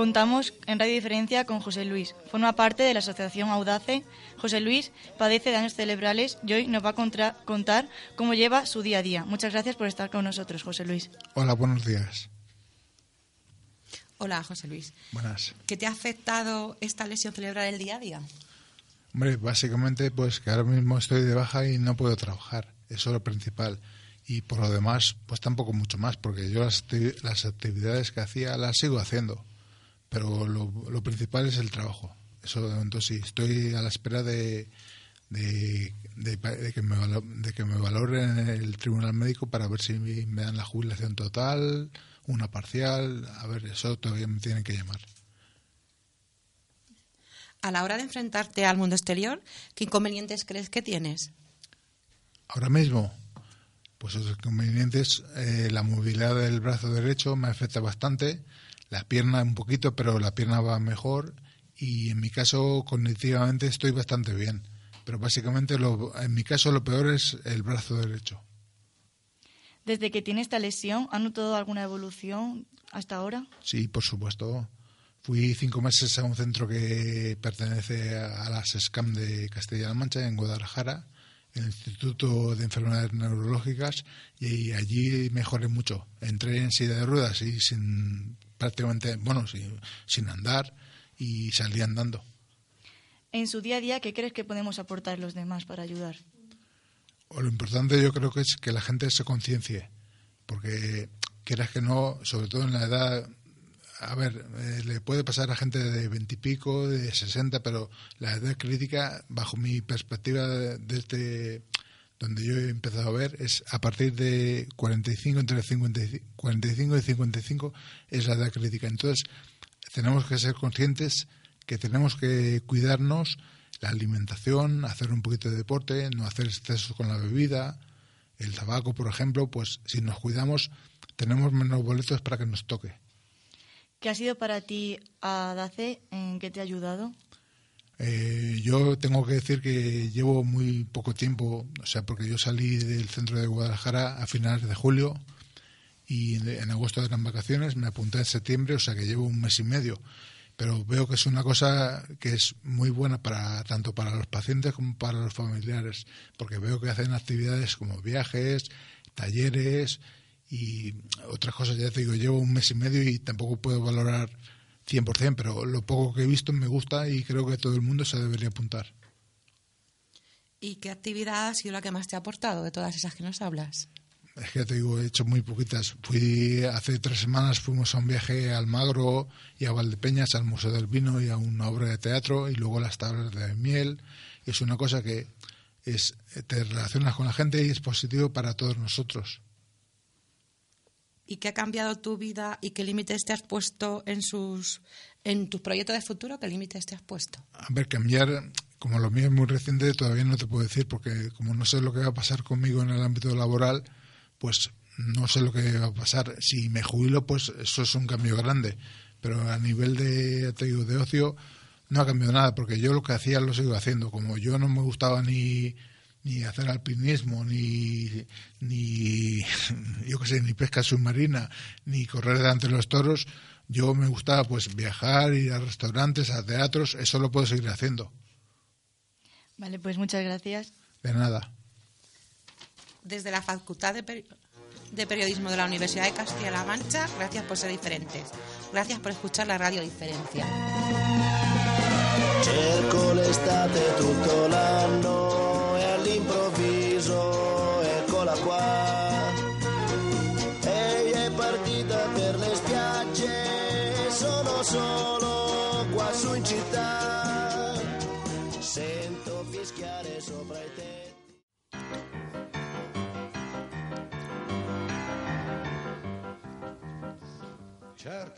Contamos en Radio Diferencia con José Luis. Forma parte de la Asociación Audace. José Luis padece daños cerebrales y hoy nos va a contar cómo lleva su día a día. Muchas gracias por estar con nosotros, José Luis. Hola, buenos días. Hola, José Luis. Buenas. ¿Qué te ha afectado esta lesión cerebral el día a día? Hombre, básicamente pues que ahora mismo estoy de baja y no puedo trabajar. Eso es lo principal. Y por lo demás, pues tampoco mucho más, porque yo las, las actividades que hacía las sigo haciendo pero lo, principal es el trabajo. Eso entonces sí, estoy a la espera de, de, que me, de que me valoren en el tribunal médico para ver si me dan la jubilación total, una parcial, a ver, eso todavía me tienen que llamar. A la hora de enfrentarte al mundo exterior, ¿qué inconvenientes crees que tienes? Ahora mismo, pues los inconvenientes, eh, la movilidad del brazo derecho me afecta bastante, la pierna un poquito, pero la pierna va mejor y en mi caso cognitivamente estoy bastante bien. Pero básicamente lo, en mi caso lo peor es el brazo derecho. Desde que tiene esta lesión, ¿ha notado alguna evolución hasta ahora? Sí, por supuesto. Fui cinco meses a un centro que pertenece a las SCAM de Castilla-La Mancha, en Guadalajara, en el Instituto de Enfermedades Neurológicas, y allí mejoré mucho. Entré en silla de ruedas y sin prácticamente, bueno, sin, sin andar y salí andando. En su día a día, ¿qué crees que podemos aportar los demás para ayudar? lo importante yo creo que es que la gente se conciencie, porque quieras que no, sobre todo en la edad, a ver, eh, le puede pasar a gente de veintipico, de sesenta, pero la edad crítica, bajo mi perspectiva desde este, donde yo he empezado a ver es a partir de 45, entre 55, 45 y 55 es la edad crítica. Entonces, tenemos que ser conscientes que tenemos que cuidarnos la alimentación, hacer un poquito de deporte, no hacer excesos con la bebida, el tabaco, por ejemplo, pues si nos cuidamos tenemos menos boletos para que nos toque. ¿Qué ha sido para ti ADACE? ¿En qué te ha ayudado? Eh, yo tengo que decir que llevo muy poco tiempo, o sea, porque yo salí del centro de Guadalajara a finales de julio y en, agosto eran vacaciones, me apunté en septiembre, o sea que llevo un mes y medio. Pero veo que es una cosa que es muy buena para tanto para los pacientes como para los familiares, porque veo que hacen actividades como viajes, talleres y otras cosas. Ya te digo, llevo un mes y medio y tampoco puedo valorar 100%, pero lo poco que he visto me gusta y creo que todo el mundo se debería apuntar. ¿Y qué actividad ha sido la que más te ha aportado de todas esas que nos hablas? Es que te digo, he hecho muy poquitas. Fui hace tres semanas fuimos a un viaje al Magro y a Valdepeñas, al Museo del Vino y a una obra de teatro y luego las tablas de miel. Es una cosa que es te relacionas con la gente y es positivo para todos nosotros y qué ha cambiado tu vida y qué límites te has puesto en sus en tus proyectos de futuro, qué límites te has puesto. A ver, cambiar, como lo mío es muy reciente, todavía no te puedo decir porque como no sé lo que va a pasar conmigo en el ámbito laboral, pues no sé lo que va a pasar. Si me jubilo, pues eso es un cambio grande, pero a nivel de te digo, de ocio no ha cambiado nada porque yo lo que hacía lo sigo haciendo. Como yo no me gustaba ni ni hacer alpinismo, ni, ni yo qué sé, ni pesca submarina, ni correr delante de los toros. Yo me gustaba pues viajar, ir a restaurantes, a teatros, eso lo puedo seguir haciendo. Vale, pues muchas gracias. De nada. Desde la Facultad de, de Periodismo de la Universidad de Castilla-La Mancha, gracias por ser diferentes. Gracias por escuchar la radio Diferencia. Città. Sento fischiare sopra i tetti.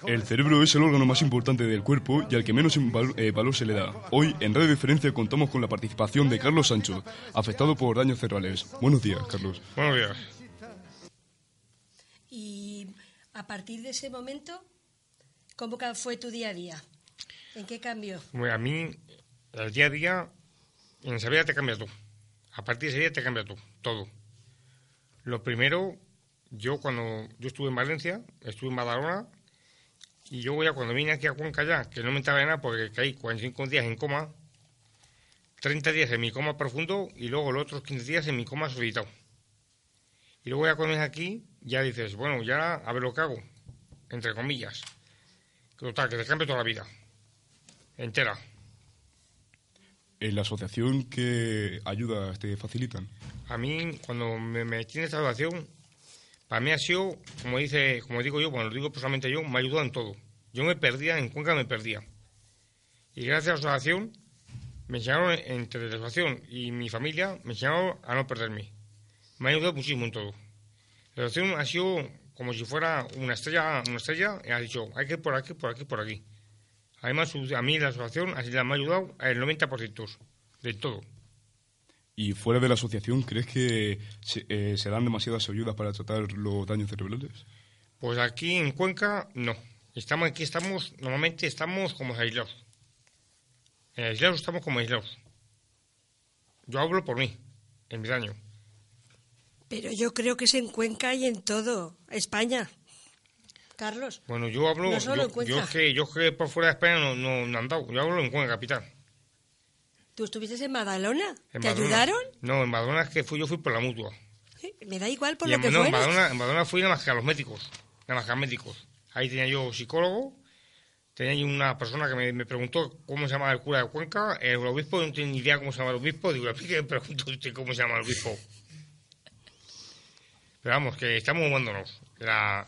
El cerebro es el órgano más importante del cuerpo y al que menos eh, valor se le da. Hoy, en Radio Diferencia, contamos con la participación de Carlos Sancho, afectado por daños cerebrales. Buenos días, Carlos. Buenos días. Y a partir de ese momento, ¿cómo fue tu día a día? ¿En qué cambió? Bueno, a mí, el día a día, en esa te cambia todo. A partir de ese día te cambia todo, todo. Lo primero, yo cuando yo estuve en Valencia, estuve en Badalona, Y yo ya cuando vine aquí a Cuenca ya, que no me entraba de nada porque caí 45 días en coma, 30 días en mi coma profundo y luego los otros 15 días en mi coma solitado. Y luego ya cuando vienes aquí, ya dices, bueno, ya a ver lo que hago, entre comillas. Total, que te cambie toda la vida. Entera. ¿En la asociación qué ayuda te facilitan? A mí, cuando me metí en esta situación, para mí ha sido, como dice, como digo yo, cuando lo digo personalmente yo, me ha ayudado en todo. Yo me perdía, en Cuenca me perdía. Y gracias a la asociación, me enseñaron, entre la asociación y mi familia, me enseñaron a no perderme. Me ha ayudado muchísimo en todo. La asociación ha sido como si fuera una estrella, una estrella, y ha dicho, hay que ir por aquí, por aquí, por aquí. Además, a mí la asociación así me ha ayudado el 90% de todo. ¿Y fuera de la asociación crees que se, eh, se, dan demasiadas ayudas para tratar los daños cerebrales? Pues aquí en Cuenca no. Estamos aquí estamos normalmente estamos como aislados. En aislados estamos como aislados. Yo hablo por mí, en mi daño. Pero yo creo que es en Cuenca y en todo España. Carlos. Bueno, yo hablo. No solo yo, en Cuenca. yo que yo que por fuera de España no, no, no he andado. Yo hablo en Cuenca capital. ¿Tú estuviste en Badalona? En ¿Te ayudaron? No, en Badalona es que fui, yo fui por la mutua. Me da igual por Y lo en, que no, en Badalona fui nada más que a los médicos. Nada más que a médicos. Ahí tenía yo psicólogo. Tenía yo una persona que me, me preguntó cómo se llama el cura de Cuenca. El obispo no tiene ni idea cómo se llama el obispo. Digo, ¿por qué me pregunto usted cómo se llama el obispo? Pero vamos, que estamos abandonados. La,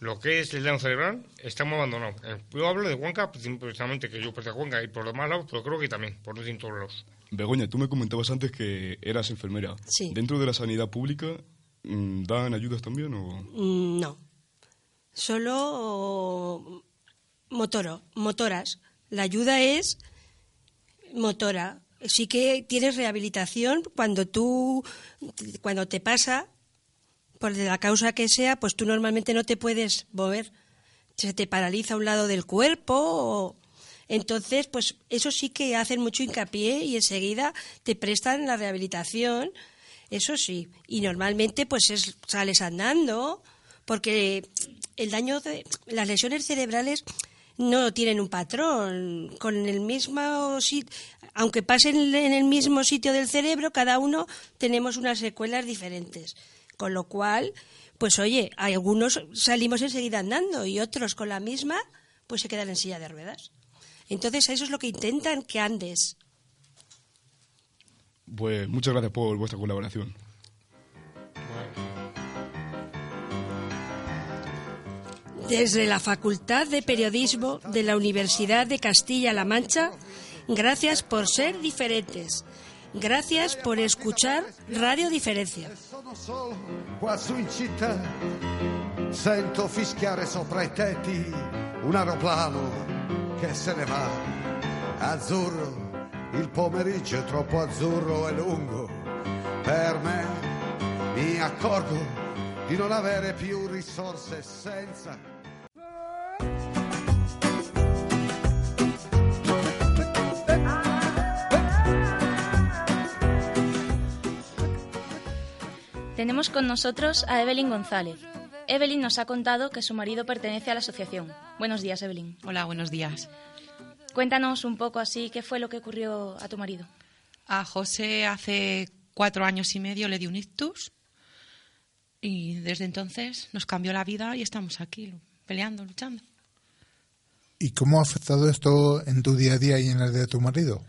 lo que es el daño cerebral, estamos abandonados. Eh, Yo hablo de Cuenca, precisamente que yo pertenezco a Cuenca y por los demás lados, pero creo que también, por todos lados. Begoña, tú me comentabas antes que eras enfermera. Sí. ¿Dentro de la sanidad pública mm, dan ayudas también o...? Mm, No. Solo motoro, motoras. La ayuda es motora. Sí que tienes rehabilitación cuando tú, cuando te pasa, por la causa que sea, pues tú normalmente no te puedes mover. Se te paraliza un lado del cuerpo. o- Entonces, pues eso sí que hacen mucho hincapié y enseguida te prestan la rehabilitación. Eso sí. Y normalmente, pues es- sales andando, porque el daño de las lesiones cerebrales no tienen un patrón. Con el mismo aunque pasen en el mismo sitio del cerebro, cada uno tenemos unas secuelas diferentes. Con lo cual, pues oye, algunos salimos enseguida andando y otros con la misma, pues se quedan en silla de ruedas. Entonces, eso es lo que intentan que andes. Pues muchas gracias por vuestra colaboración. Desde la Facultad de Periodismo de la Universidad de Castilla-La Mancha, gracias por ser diferentes. Gracias por escuchar Radio Diferencia. Sono solo qua su in città, sento fischiare sopra i tetti un aeroplano che se ne va. Azzurro, il pomeriggio è troppo azzurro e lungo per me. Mi accorgo di non avere più risorse senza Tenemos con nosotros a Evelyn González. Evelyn nos ha contado que su marido pertenece a la asociación. Buenos días, Evelyn. Hola, buenos días. Cuéntanos un poco así, ¿qué fue lo que ocurrió a tu marido? A José hace cuatro años y medio le dio un ictus y desde entonces nos cambió la vida y estamos aquí peleando, luchando. ¿Y cómo ha afectado esto en tu día a día y en el de tu marido?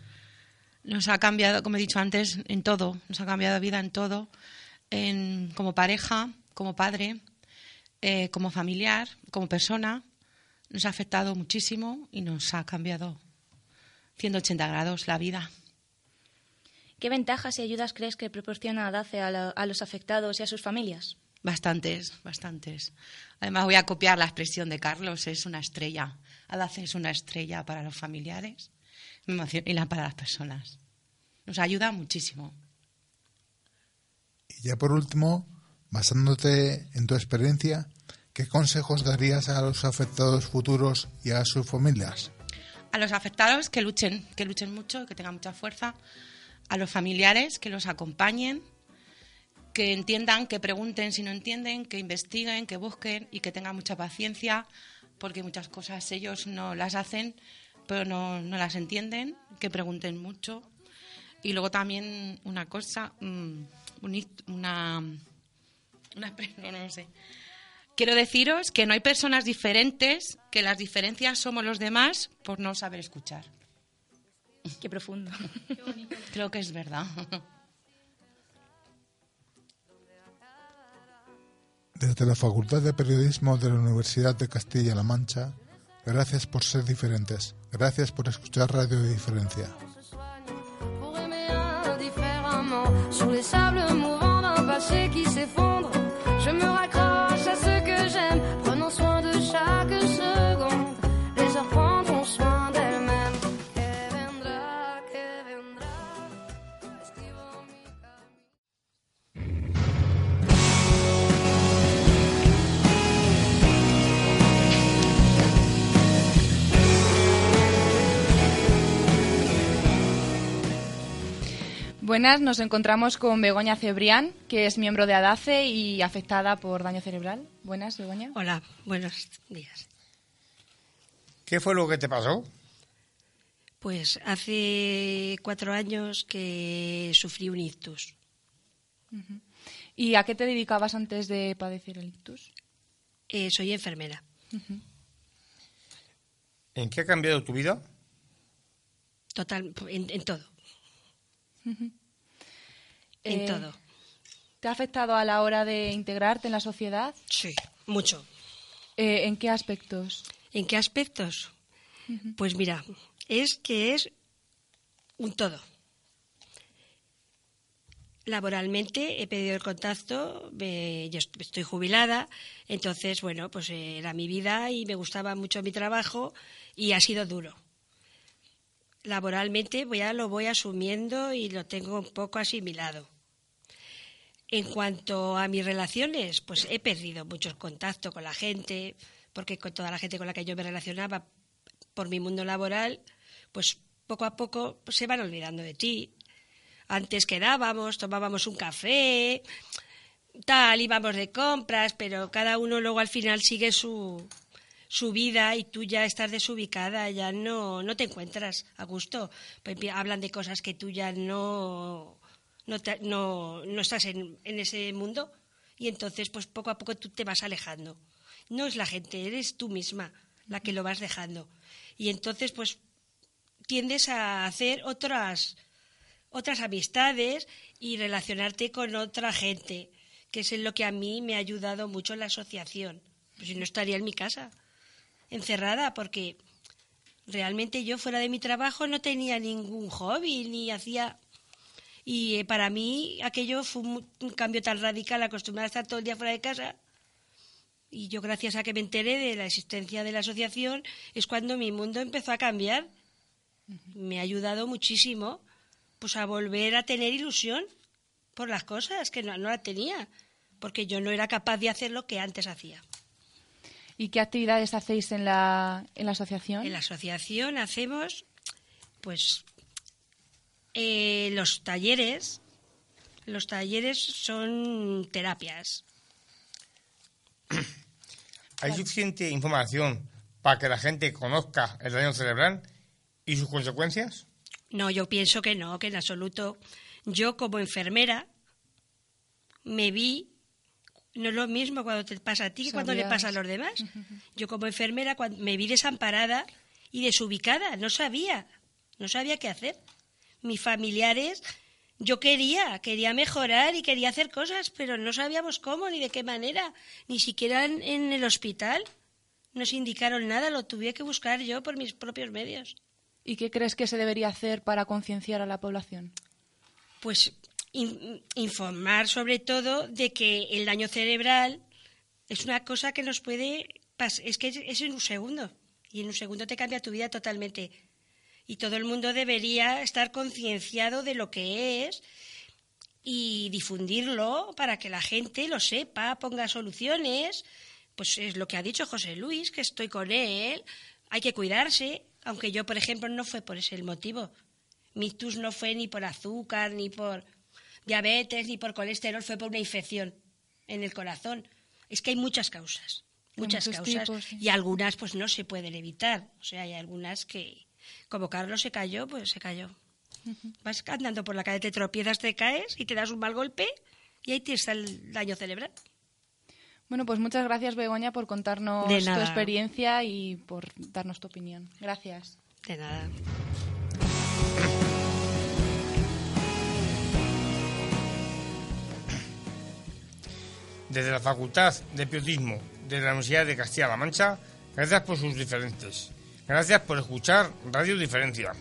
Nos ha cambiado, como he dicho antes, en todo. Nos ha cambiado la vida en todo. En, como pareja, como padre, eh, como familiar, como persona. Nos ha afectado muchísimo y nos ha cambiado 180 grados la vida. ¿Qué ventajas y ayudas crees que proporciona DACE a, la- a los afectados y a sus familias? Bastantes, bastantes. Además voy a copiar la expresión de Carlos, es una estrella. Adace es una estrella para los familiares y para las personas. Nos ayuda muchísimo. Y ya por último, basándote en tu experiencia, ¿qué consejos darías a los afectados futuros y a sus familias? A los afectados que luchen, que luchen mucho, que tengan mucha fuerza. A los familiares que los acompañen, que entiendan, que pregunten si no entienden, que investiguen, que busquen y que tengan mucha paciencia porque muchas cosas ellos no las hacen, pero no, no las entienden, que pregunten mucho. Y luego también una cosa, una, una no, no sé. Quiero deciros que no hay personas diferentes, que las diferencias somos los demás por no saber escuchar. Qué profundo. Creo que es verdad. Desde la Facultad de Periodismo de la Universidad de Castilla-La Mancha, gracias por ser diferentes. Gracias por escuchar Radio Diferencia. Buenas, nos encontramos con Begoña Cebrián, que es miembro de ADACE y afectada por daño cerebral. Buenas, Begoña. Hola, buenos días. ¿Qué fue lo que te pasó? Pues hace cuatro años que sufrí un ictus. ¿Y a qué te dedicabas antes de padecer el ictus? Eh, soy enfermera. ¿En qué ha cambiado tu vida? Total, en, todo. En Eh, todo. ¿Te ha afectado a la hora de integrarte en la sociedad? Sí, mucho. Eh, ¿En qué aspectos? ¿En qué aspectos? Pues mira, es que es un todo. Laboralmente he pedido el contacto, me- yo est- estoy jubilada, entonces, bueno, pues eh, era mi vida y me gustaba mucho mi trabajo y ha sido duro. Laboralmente ya lo voy asumiendo y lo tengo un poco asimilado. En cuanto a mis relaciones, pues he perdido mucho contacto con la gente, porque con toda la gente con la que yo me relacionaba por mi mundo laboral, pues poco a poco se van olvidando de ti. Antes quedábamos, tomábamos un café, tal, íbamos de compras, pero cada uno luego al final sigue su, su vida y tú ya estás desubicada, ya no, no te encuentras a gusto. Pues hablan de cosas que tú ya no, no, no, no estás en, en ese mundo y entonces pues poco a poco tú te vas alejando. No es la gente, eres tú misma la que lo vas dejando. Y entonces pues tiendes a hacer otras otras amistades y relacionarte con otra gente, que es en lo que a mí me ha ayudado mucho la asociación. Pues si no estaría en mi casa, encerrada, porque realmente yo fuera de mi trabajo no tenía ningún hobby, ni hacía... Y eh, para mí aquello fue un, un cambio tan radical, acostumbrada a estar todo el día fuera de casa. Y yo, gracias a que me enteré de la existencia de la asociación, es cuando mi mundo empezó a cambiar. Me ha ayudado muchísimo pues a volver a tener ilusión por las cosas que no, no la tenía, porque yo no era capaz de hacer lo que antes hacía. ¿Y qué actividades hacéis en la, en la asociación? En la asociación hacemos, pues, eh, los talleres. Los talleres son terapias. ¿Hay suficiente información para que la gente conozca el daño cerebral y sus consecuencias? No, yo pienso que no, que en absoluto. Yo como enfermera me vi, no es lo mismo cuando te pasa a ti que cuando le pasa a los demás. Yo como enfermera cuando me vi desamparada y desubicada, no sabía, no sabía qué hacer. Mis familiares, yo quería, quería mejorar y quería hacer cosas, pero no sabíamos cómo ni de qué manera, ni siquiera en, en el hospital. Nos indicaron nada, lo tuve que buscar yo por mis propios medios. ¿Y qué crees que se debería hacer para concienciar a la población? pues in- informar sobre todo de que el daño cerebral es una cosa que nos puede pas- es que es, es en un segundo y en un segundo te cambia tu vida totalmente y todo el mundo debería estar concienciado de lo que es y difundirlo para que la gente lo sepa, ponga soluciones. Pues es lo que ha dicho José Luis, que estoy con él. Hay que cuidarse, aunque yo, por ejemplo, no fue por ese motivo. Mi ictus no fue ni por azúcar, ni por diabetes, ni por colesterol, fue por una infección en el corazón. Es que hay muchas causas. muchas causas tipos, sí. y algunas pues no se pueden evitar. O sea, hay algunas que, como Carlos se cayó, pues se cayó. Vas andando por la calle, te tropiezas, te caes y te das un mal golpe y ahí te está el daño cerebral. Bueno, pues muchas gracias, Begoña, por contarnos tu experiencia y por darnos tu opinión. Gracias. De nada. Desde la Facultad de Periodismo de la Universidad de Castilla-La Mancha, gracias por sus diferentes. Gracias por escuchar Radio Diferencia.